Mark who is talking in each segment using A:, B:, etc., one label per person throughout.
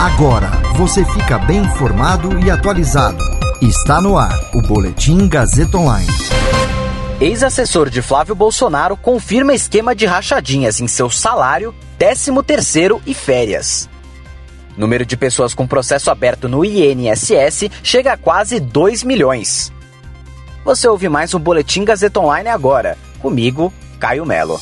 A: Agora você fica bem informado e atualizado. Está no ar o Boletim Gazeta Online.
B: Ex-assessor de Flávio Bolsonaro confirma esquema de rachadinhas em seu salário, 13º e férias. Número de pessoas com processo aberto no INSS chega a quase 2 milhões. Você ouve mais um Boletim Gazeta Online agora. Comigo, Caio Melo.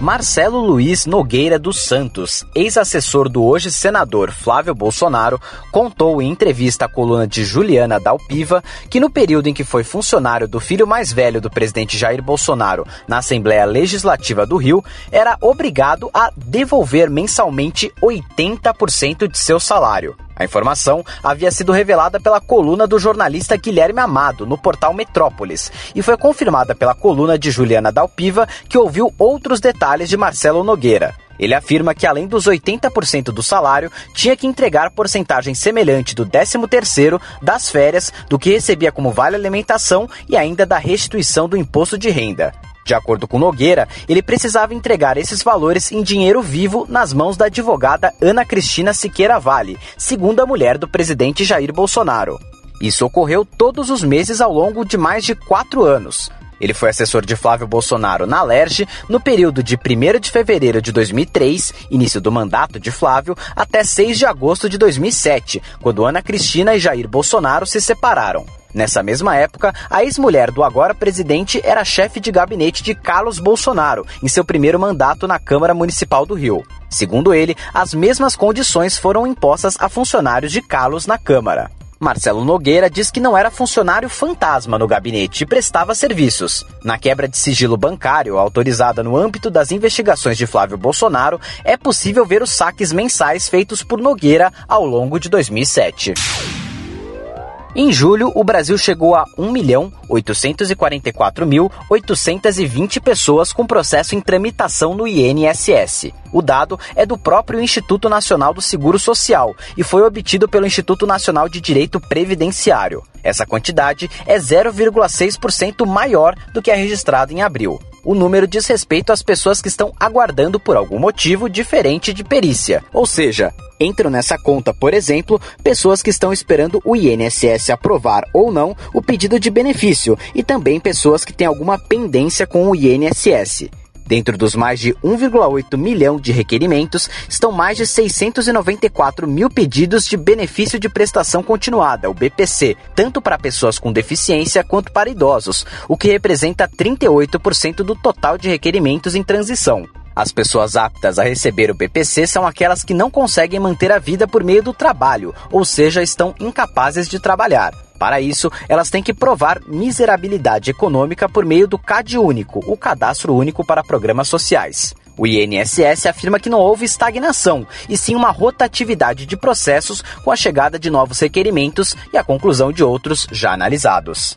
B: Marcelo Luiz Nogueira dos Santos, ex-assessor do hoje senador Flávio Bolsonaro, contou em entrevista à coluna de Juliana Dalpiva que no período em que foi funcionário do filho mais velho do presidente Jair Bolsonaro na Assembleia Legislativa do Rio, era obrigado a devolver mensalmente 80% de seu salário. A informação havia sido revelada pela coluna do jornalista Guilherme Amado no portal Metrópolis e foi confirmada pela coluna de Juliana Dalpiva, que ouviu outros detalhes de Marcelo Nogueira. Ele afirma que além dos 80% do salário, tinha que entregar porcentagem semelhante do 13º, das férias, do que recebia como vale alimentação e ainda da restituição do imposto de renda. De acordo com Nogueira, ele precisava entregar esses valores em dinheiro vivo nas mãos da advogada Ana Cristina Siqueira Vale, segunda mulher do presidente Jair Bolsonaro. Isso ocorreu todos os meses ao longo de mais de quatro anos. Ele foi assessor de Flávio Bolsonaro na LERJ no período de 1 de fevereiro de 2003, início do mandato de Flávio, até 6 de agosto de 2007, quando Ana Cristina e Jair Bolsonaro se separaram. Nessa mesma época, a ex-mulher do agora presidente era chefe de gabinete de Carlos Bolsonaro, em seu primeiro mandato na Câmara Municipal do Rio. Segundo ele, as mesmas condições foram impostas a funcionários de Carlos na Câmara. Marcelo Nogueira diz que não era funcionário fantasma no gabinete e prestava serviços. Na quebra de sigilo bancário autorizada no âmbito das investigações de Flávio Bolsonaro, é possível ver os saques mensais feitos por Nogueira ao longo de 2007. Em julho, o Brasil chegou a 1.844.820 pessoas com processo em tramitação no INSS. O dado é do próprio Instituto Nacional do Seguro Social e foi obtido pelo Instituto Nacional de Direito Previdenciário. Essa quantidade é 0,6% maior do que a registrada em abril o número diz respeito às pessoas que estão aguardando por algum motivo diferente de perícia. Ou seja, entram nessa conta, por exemplo, pessoas que estão esperando o INSS aprovar ou não o pedido de benefício e também pessoas que têm alguma pendência com o INSS. Dentro dos mais de 1,8 milhão de requerimentos, estão mais de 694 mil pedidos de benefício de prestação continuada, o BPC, tanto para pessoas com deficiência quanto para idosos, o que representa 38% do total de requerimentos em transição. As pessoas aptas a receber o BPC são aquelas que não conseguem manter a vida por meio do trabalho, ou seja, estão incapazes de trabalhar. Para isso, elas têm que provar miserabilidade econômica por meio do CAD Único, o Cadastro Único para Programas Sociais. O INSS afirma que não houve estagnação, e sim uma rotatividade de processos com a chegada de novos requerimentos e a conclusão de outros já analisados.